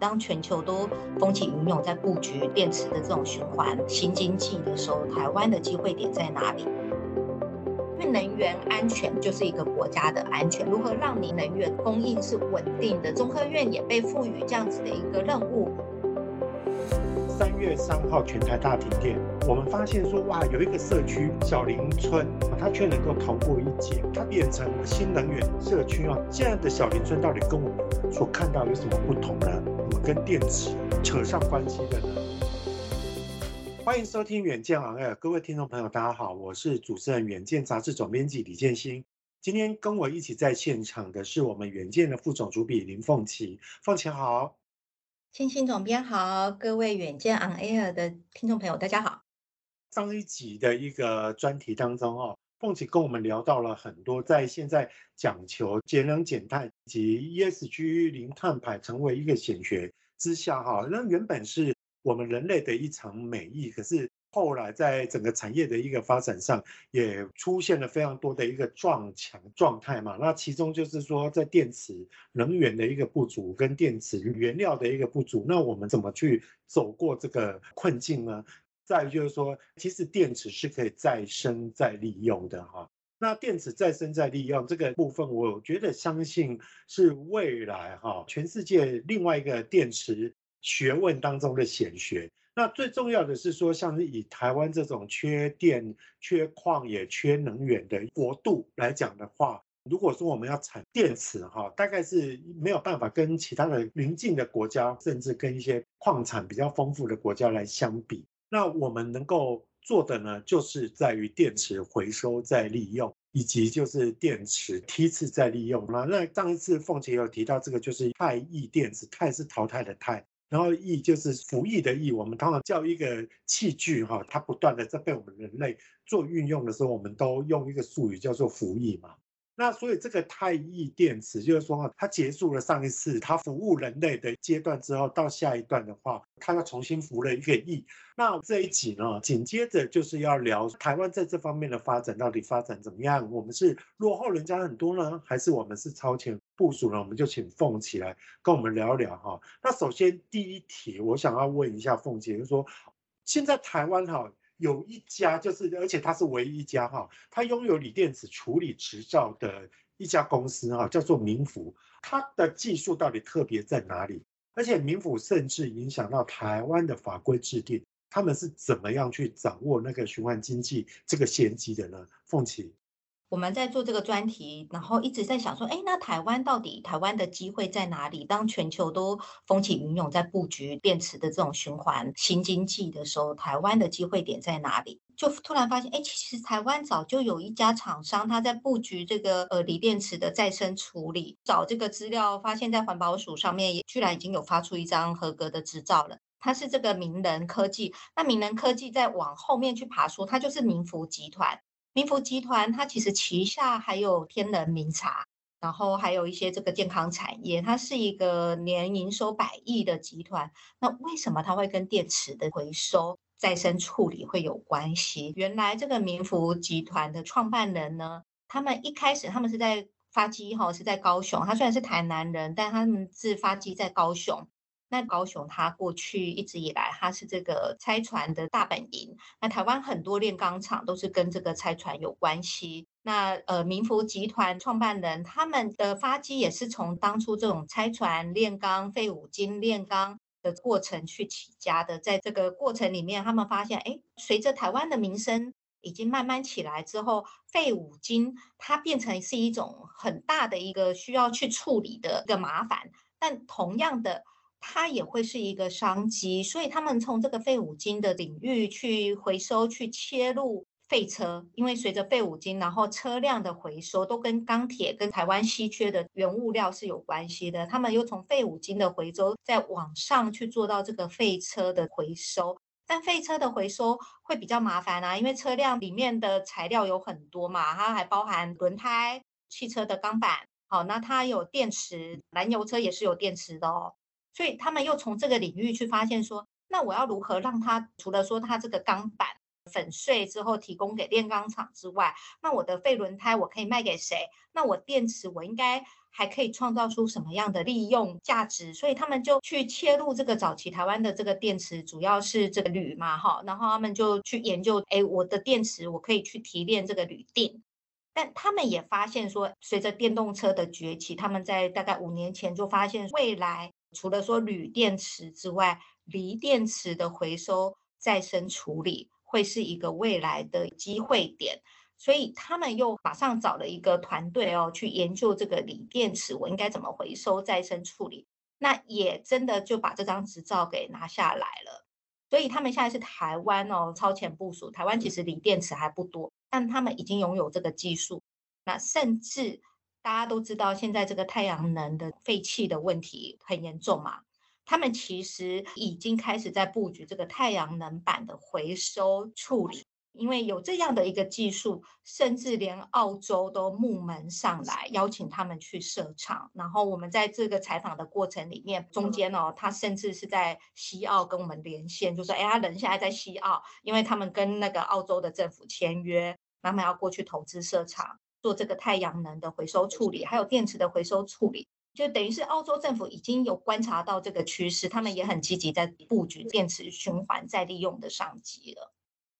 当全球都风起云涌在布局电池的这种循环新经济的时候，台湾的机会点在哪里？因为能源安全就是一个国家的安全，如何让你能源供应是稳定的？中科院也被赋予这样子的一个任务。三月三号全台大停电，我们发现说哇，有一个社区小林村，它却能够逃过一劫，它变成新能源社区啊。这样的小林村到底跟我们所看到有什么不同呢？跟电池扯上关系的呢？欢迎收听远见 On Air，各位听众朋友，大家好，我是主持人远见杂志总编辑李建新。今天跟我一起在现场的是我们远见的副总主笔林凤琪，凤琪好。青青总编好，各位远见 On Air 的听众朋友，大家好。上一集的一个专题当中，哦，凤姐跟我们聊到了很多，在现在讲求节能减碳及 ESG 零碳排成为一个显学之下，哈，那原本是我们人类的一场美意，可是。后来，在整个产业的一个发展上，也出现了非常多的一个撞墙状态嘛。那其中就是说，在电池能源的一个不足，跟电池原料的一个不足，那我们怎么去走过这个困境呢？在于就是说，其实电池是可以再生再利用的哈。那电池再生再利用这个部分，我觉得相信是未来哈全世界另外一个电池学问当中的显学。那最重要的是说，像是以台湾这种缺电、缺矿也缺能源的国度来讲的话，如果说我们要产电池哈，大概是没有办法跟其他的邻近的国家，甚至跟一些矿产比较丰富的国家来相比。那我们能够做的呢，就是在于电池回收再利用，以及就是电池梯次再利用。那那上一次凤姐有提到这个，就是钛易电池，钛是淘汰的钛。然后易就是服役的役，我们通常叫一个器具哈，它不断的在被我们人类做运用的时候，我们都用一个术语叫做服役嘛。那所以这个太易电池就是说，它结束了上一次它服务人类的阶段之后，到下一段的话，它要重新服了一个役。那这一集呢，紧接着就是要聊台湾在这方面的发展到底发展怎么样？我们是落后人家很多呢，还是我们是超前？部署呢，我们就请凤琪来跟我们聊聊哈。那首先第一题，我想要问一下凤姐，就是说，现在台湾哈有一家，就是而且它是唯一一家哈，它拥有锂电池处理执照的一家公司哈，叫做明福。它的技术到底特别在哪里？而且明福甚至影响到台湾的法规制定，他们是怎么样去掌握那个循环经济这个先机的呢？凤琴。我们在做这个专题，然后一直在想说，哎，那台湾到底台湾的机会在哪里？当全球都风起云涌在布局电池的这种循环新经济的时候，台湾的机会点在哪里？就突然发现，哎，其实台湾早就有一家厂商，他在布局这个呃锂电池的再生处理。找这个资料，发现在环保署上面也居然已经有发出一张合格的执照了。它是这个明能科技。那明能科技再往后面去爬梳，它就是明孚集团。明孚集团，它其实旗下还有天能茗茶，然后还有一些这个健康产业，它是一个年营收百亿的集团。那为什么它会跟电池的回收、再生处理会有关系？原来这个明孚集团的创办人呢，他们一开始他们是在发机哈，是在高雄。他虽然是台南人，但他们是发机在高雄。那高雄，它过去一直以来，它是这个拆船的大本营。那台湾很多炼钢厂都是跟这个拆船有关系。那呃，明福集团创办人他们的发迹也是从当初这种拆船炼钢、废五金炼钢的过程去起家的。在这个过程里面，他们发现，哎，随着台湾的民生已经慢慢起来之后，废五金它变成是一种很大的一个需要去处理的一个麻烦。但同样的。它也会是一个商机，所以他们从这个废五金的领域去回收、去切入废车，因为随着废五金，然后车辆的回收都跟钢铁、跟台湾稀缺的原物料是有关系的。他们又从废五金的回收再往上去做到这个废车的回收，但废车的回收会比较麻烦啊，因为车辆里面的材料有很多嘛，它还包含轮胎、汽车的钢板，好，那它有电池，燃油车也是有电池的哦。所以他们又从这个领域去发现说，那我要如何让它除了说它这个钢板粉碎之后提供给炼钢厂之外，那我的废轮胎我可以卖给谁？那我电池我应该还可以创造出什么样的利用价值，所以他们就去切入这个早期台湾的这个电池，主要是这个铝嘛，哈，然后他们就去研究，哎，我的电池我可以去提炼这个铝锭，但他们也发现说，随着电动车的崛起，他们在大概五年前就发现，未来除了说铝电池之外，锂电池的回收再生处理会是一个未来的机会点。所以他们又马上找了一个团队哦，去研究这个锂电池，我应该怎么回收再生处理？那也真的就把这张执照给拿下来了。所以他们现在是台湾哦，超前部署。台湾其实锂电池还不多，但他们已经拥有这个技术。那甚至大家都知道，现在这个太阳能的废气的问题很严重嘛，他们其实已经开始在布局这个太阳能板的回收处理。因为有这样的一个技术，甚至连澳洲都慕门上来邀请他们去设厂。然后我们在这个采访的过程里面，中间哦，他甚至是在西澳跟我们连线，就说：“哎，他人现在在西澳，因为他们跟那个澳洲的政府签约，他们要过去投资设厂，做这个太阳能的回收处理，还有电池的回收处理。就等于是澳洲政府已经有观察到这个趋势，他们也很积极在布局电池循环再利用的商机了。”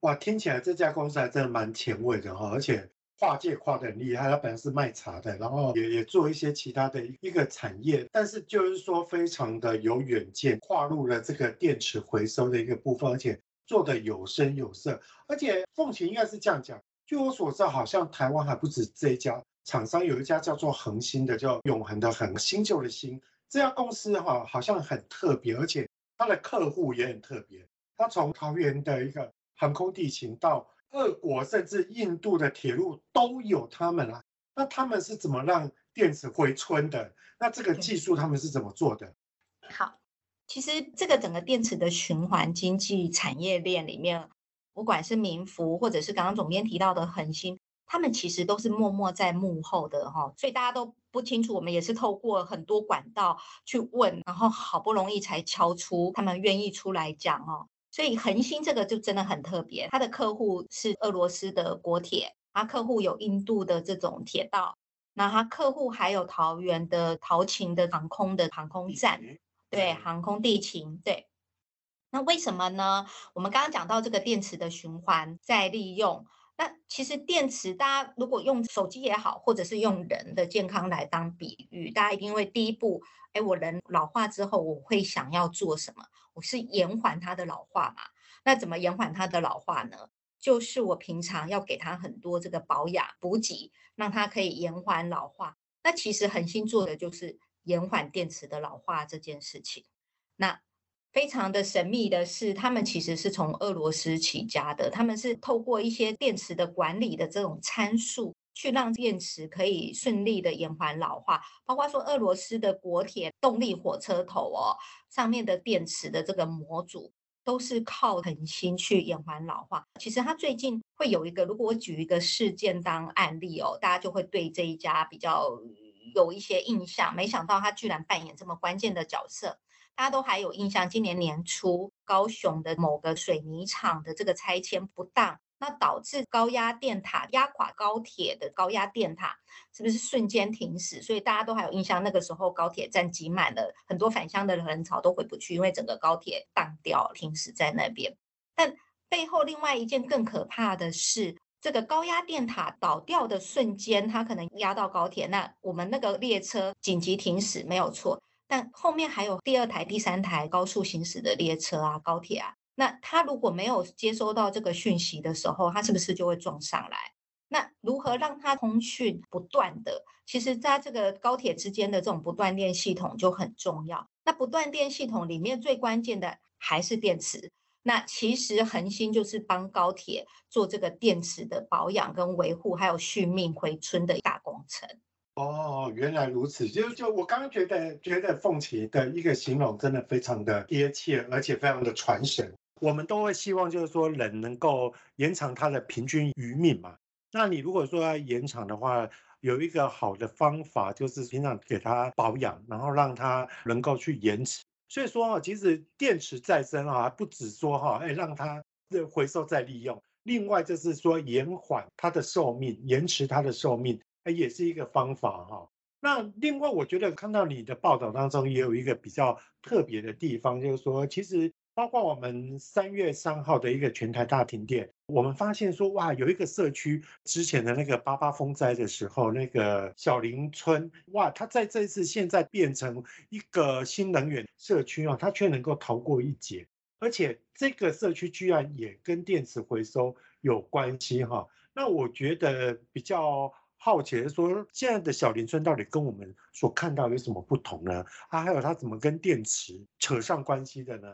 哇，听起来这家公司还真的蛮前卫的哈，而且跨界跨得很厉害。它本来是卖茶的，然后也也做一些其他的一个产业，但是就是说非常的有远见，跨入了这个电池回收的一个部分，而且做的有声有色。而且凤琴应该是这样讲，据我所知，好像台湾还不止这一家厂商，有一家叫做恒星的，叫永恒的恒，新旧的新。这家公司哈好像很特别，而且它的客户也很特别。它从桃园的一个。航空地勤到俄国，甚至印度的铁路都有他们啊。那他们是怎么让电池回春的？那这个技术他们是怎么做的？好，其实这个整个电池的循环经济产业链里面，不管是民福，或者是刚刚总编提到的恒星，他们其实都是默默在幕后的哈，所以大家都不清楚。我们也是透过很多管道去问，然后好不容易才敲出他们愿意出来讲哦。所以恒星这个就真的很特别，它的客户是俄罗斯的国铁，它客户有印度的这种铁道，那它客户还有桃园的桃勤的航空的航空站，对，航空地勤，对。那为什么呢？我们刚刚讲到这个电池的循环再利用，那其实电池大家如果用手机也好，或者是用人的健康来当比喻，大家一定会第一步，哎，我人老化之后，我会想要做什么？我是延缓它的老化嘛？那怎么延缓它的老化呢？就是我平常要给它很多这个保养补给，让它可以延缓老化。那其实恒星做的就是延缓电池的老化这件事情。那非常的神秘的是，他们其实是从俄罗斯起家的，他们是透过一些电池的管理的这种参数。去让电池可以顺利的延缓老化，包括说俄罗斯的国铁动力火车头哦，上面的电池的这个模组都是靠恒星去延缓老化。其实它最近会有一个，如果我举一个事件当案例哦，大家就会对这一家比较有一些印象。没想到它居然扮演这么关键的角色，大家都还有印象。今年年初，高雄的某个水泥厂的这个拆迁不当。那导致高压电塔压垮高铁的高压电塔，是不是瞬间停驶？所以大家都还有印象，那个时候高铁站挤满了，很多返乡的人潮都回不去，因为整个高铁当掉，停驶在那边。但背后另外一件更可怕的是，这个高压电塔倒掉的瞬间，它可能压到高铁，那我们那个列车紧急停驶没有错，但后面还有第二台、第三台高速行驶的列车啊，高铁啊。那他如果没有接收到这个讯息的时候，他是不是就会撞上来？那如何让它通讯不断的？其实，在这个高铁之间的这种不断电系统就很重要。那不断电系统里面最关键的还是电池。那其实恒星就是帮高铁做这个电池的保养跟维护，还有续命回春的大工程。哦，原来如此。就就我刚刚觉得，觉得凤淇的一个形容真的非常的贴切，而且非常的传神。我们都会希望，就是说人能够延长他的平均余命嘛。那你如果说要延长的话，有一个好的方法，就是平常给他保养，然后让他能够去延迟。所以说啊，其实电池再生啊，不止说哈，哎，让它回收再利用。另外就是说延缓它的寿命，延迟它的寿命，也是一个方法哈。那另外，我觉得看到你的报道当中也有一个比较特别的地方，就是说，其实包括我们三月三号的一个全台大停电，我们发现说，哇，有一个社区之前的那个八八风灾的时候，那个小林村，哇，它在这次现在变成一个新能源社区啊，它却能够逃过一劫，而且这个社区居然也跟电池回收有关系哈。那我觉得比较。好奇说，现在的小林村到底跟我们所看到有什么不同呢？啊，还有它怎么跟电池扯上关系的呢？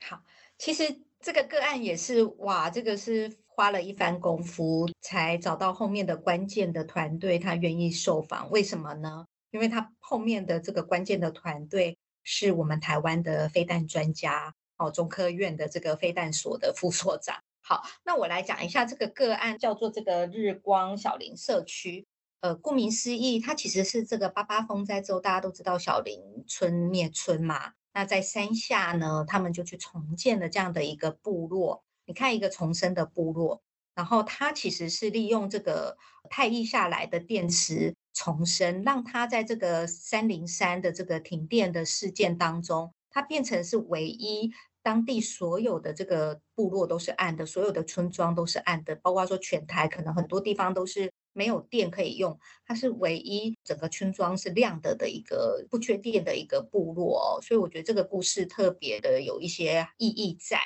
好，其实这个个案也是哇，这个是花了一番功夫才找到后面的关键的团队，他愿意受访。为什么呢？因为他后面的这个关键的团队是我们台湾的飞弹专家哦，中科院的这个飞弹所的副所长。好，那我来讲一下这个个案，叫做这个日光小林社区。呃，顾名思义，它其实是这个八八风灾之后，大家都知道小林村灭村嘛。那在山下呢，他们就去重建了这样的一个部落。你看，一个重生的部落，然后它其实是利用这个太役下来的电池重生，让它在这个三零三的这个停电的事件当中，它变成是唯一。当地所有的这个部落都是暗的，所有的村庄都是暗的，包括说全台可能很多地方都是没有电可以用，它是唯一整个村庄是亮的的一个不缺电的一个部落哦，所以我觉得这个故事特别的有一些意义在。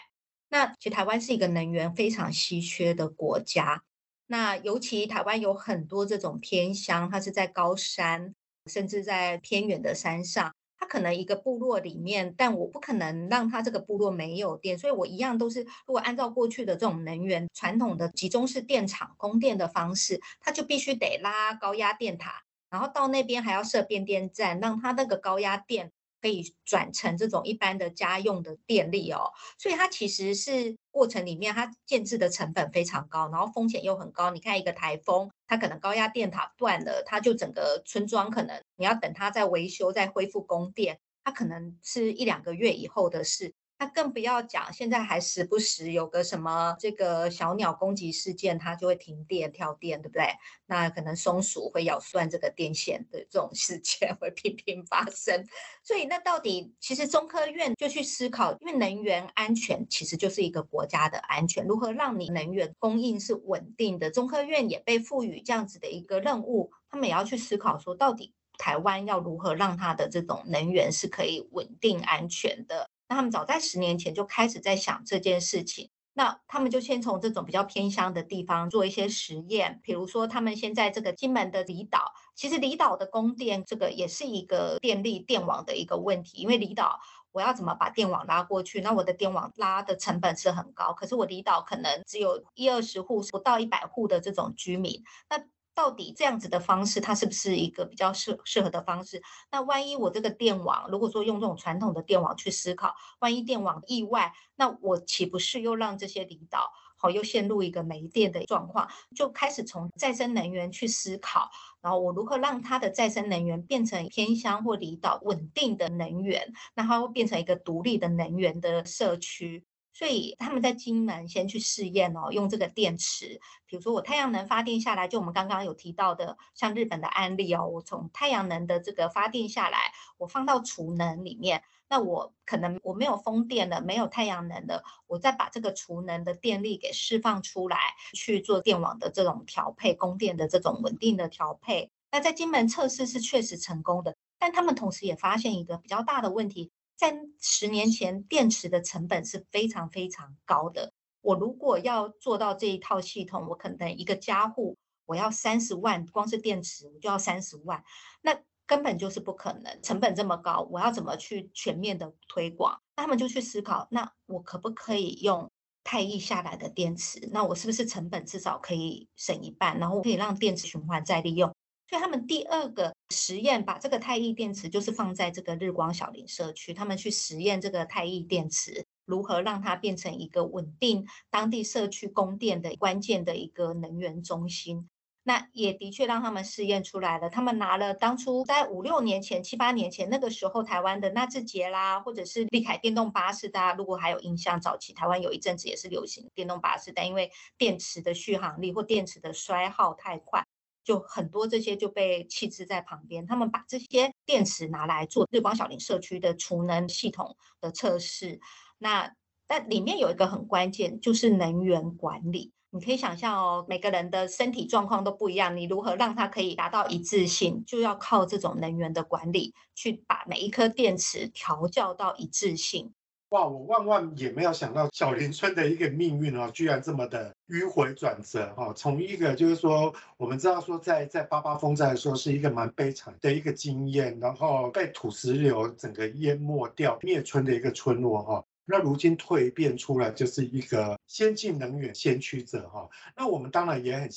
那其实台湾是一个能源非常稀缺的国家，那尤其台湾有很多这种偏乡，它是在高山，甚至在偏远的山上。他可能一个部落里面，但我不可能让他这个部落没有电，所以我一样都是，如果按照过去的这种能源传统的集中式电厂供电的方式，他就必须得拉高压电塔，然后到那边还要设变电站，让他那个高压电。可以转成这种一般的家用的电力哦，所以它其实是过程里面它建置的成本非常高，然后风险又很高。你看一个台风，它可能高压电塔断了，它就整个村庄可能你要等它再维修、再恢复供电，它可能是一两个月以后的事。那更不要讲，现在还时不时有个什么这个小鸟攻击事件，它就会停电、跳电，对不对？那可能松鼠会咬断这个电线的这种事件 会频频发生。所以，那到底其实中科院就去思考，因为能源安全其实就是一个国家的安全，如何让你能源供应是稳定的？中科院也被赋予这样子的一个任务，他们也要去思考说，到底台湾要如何让它的这种能源是可以稳定安全的。那他们早在十年前就开始在想这件事情。那他们就先从这种比较偏乡的地方做一些实验，比如说他们现在这个金门的离岛，其实离岛的供电这个也是一个电力电网的一个问题，因为离岛我要怎么把电网拉过去？那我的电网拉的成本是很高，可是我离岛可能只有一二十户，不到一百户的这种居民，那。到底这样子的方式，它是不是一个比较适适合的方式？那万一我这个电网，如果说用这种传统的电网去思考，万一电网意外，那我岂不是又让这些离岛好又陷入一个没电的状况？就开始从再生能源去思考，然后我如何让它的再生能源变成偏乡或离岛稳定的能源，那它会变成一个独立的能源的社区。所以他们在金门先去试验哦，用这个电池，比如说我太阳能发电下来，就我们刚刚有提到的，像日本的案例哦，我从太阳能的这个发电下来，我放到储能里面，那我可能我没有风电了，没有太阳能了，我再把这个储能的电力给释放出来，去做电网的这种调配，供电的这种稳定的调配。那在金门测试是确实成功的，但他们同时也发现一个比较大的问题。在十年前，电池的成本是非常非常高的。我如果要做到这一套系统，我可能一个家户我要三十万，光是电池我就要三十万，那根本就是不可能，成本这么高，我要怎么去全面的推广？那他们就去思考，那我可不可以用太役下来的电池？那我是不是成本至少可以省一半，然后可以让电池循环再利用？所以他们第二个实验，把这个太易电池就是放在这个日光小林社区，他们去实验这个太易电池如何让它变成一个稳定当地社区供电的关键的一个能源中心。那也的确让他们试验出来了。他们拿了当初在五六年前、七八年前那个时候台湾的纳智捷啦，或者是利凯电动巴士，大家如果还有印象，早期台湾有一阵子也是流行电动巴士，但因为电池的续航力或电池的衰耗太快。就很多这些就被弃置在旁边。他们把这些电池拿来做日光小林社区的储能系统的测试。那但里面有一个很关键，就是能源管理。你可以想象哦，每个人的身体状况都不一样，你如何让它可以达到一致性，就要靠这种能源的管理，去把每一颗电池调教到一致性。哇，我万万也没有想到小林村的一个命运哦，居然这么的迂回转折哈。从一个就是说，我们知道说在在八八风灾的时候是一个蛮悲惨的一个经验，然后被土石流整个淹没掉灭村的一个村落哈。那如今蜕变出来就是一个先进能源先驱者哈，那我们当然也很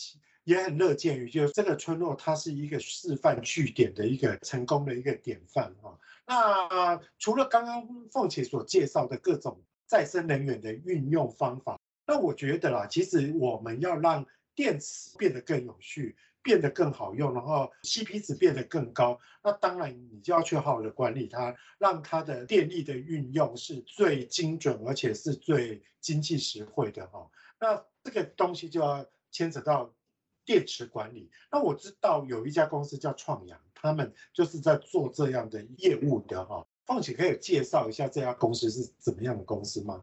也很乐见于，就是这个村落它是一个示范据点的一个成功的一个典范哈。那除了刚刚凤姐所介绍的各种再生能源的运用方法，那我觉得啦，其实我们要让电池变得更有序。变得更好用，然后 CP 值变得更高，那当然你就要去好好的管理它，让它的电力的运用是最精准，而且是最经济实惠的哈。那这个东西就要牵扯到电池管理。那我知道有一家公司叫创阳，他们就是在做这样的业务的哈。凤姐可以介绍一下这家公司是怎么样的公司吗？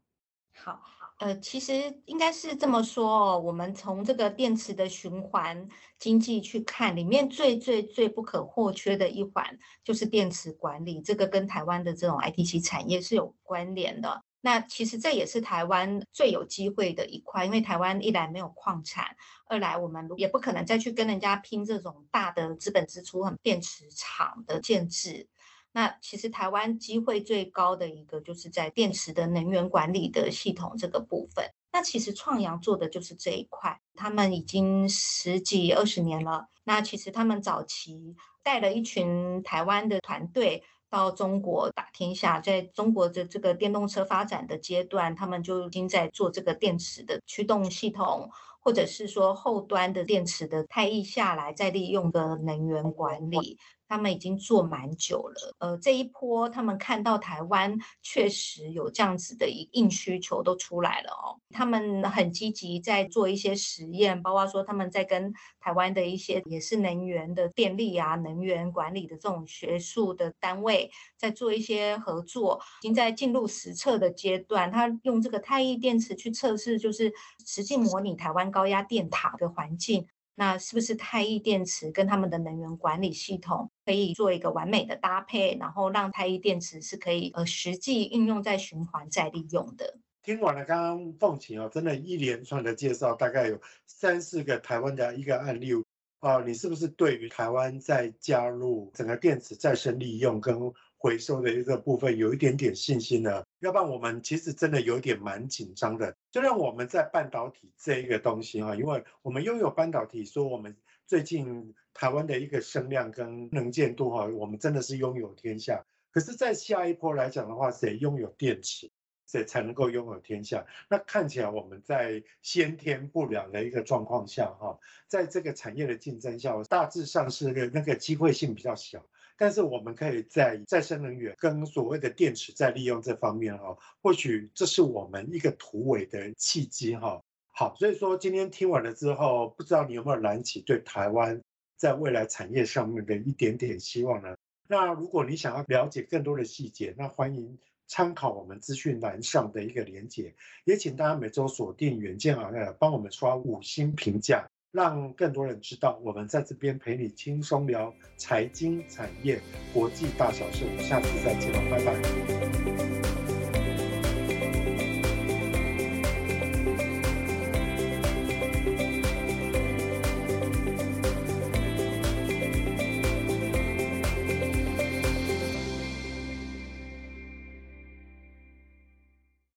好。呃，其实应该是这么说哦，我们从这个电池的循环经济去看，里面最最最不可或缺的一环就是电池管理，这个跟台湾的这种 ITC 产业是有关联的。那其实这也是台湾最有机会的一块，因为台湾一来没有矿产，二来我们也不可能再去跟人家拼这种大的资本支出和电池厂的建制。那其实台湾机会最高的一个，就是在电池的能源管理的系统这个部分。那其实创阳做的就是这一块，他们已经十几二十年了。那其实他们早期带了一群台湾的团队到中国打天下，在中国的这个电动车发展的阶段，他们就已经在做这个电池的驱动系统，或者是说后端的电池的太易下来再利用的能源管理。他们已经做蛮久了，呃，这一波他们看到台湾确实有这样子的一硬需求都出来了哦，他们很积极在做一些实验，包括说他们在跟台湾的一些也是能源的电力啊、能源管理的这种学术的单位在做一些合作，已经在进入实测的阶段。他用这个太液电池去测试，就是实际模拟台湾高压电塔的环境。那是不是太液电池跟他们的能源管理系统可以做一个完美的搭配，然后让太液电池是可以呃实际应用在循环再利用的？听完了刚刚凤琴哦，真的一连串的介绍，大概有三四个台湾的一个案例啊，你是不是对于台湾在加入整个电池再生利用跟回收的一个部分有一点点信心呢？要不然我们其实真的有点蛮紧张的。就让我们在半导体这一个东西哈，因为我们拥有半导体，说我们最近台湾的一个声量跟能见度哈，我们真的是拥有天下。可是，在下一波来讲的话，谁拥有电池，谁才能够拥有天下？那看起来我们在先天不良的一个状况下哈，在这个产业的竞争下，大致上是个那个机会性比较小。但是我们可以在再生能源跟所谓的电池再利用这方面哈，或许这是我们一个突围的契机哈。好，所以说今天听完了之后，不知道你有没有燃起对台湾在未来产业上面的一点点希望呢？那如果你想要了解更多的细节，那欢迎参考我们资讯栏上的一个连结，也请大家每周锁定远见啊，帮我们刷五星评价。让更多人知道，我们在这边陪你轻松聊财经、产业、国际大小事。我们下次再见了，拜拜。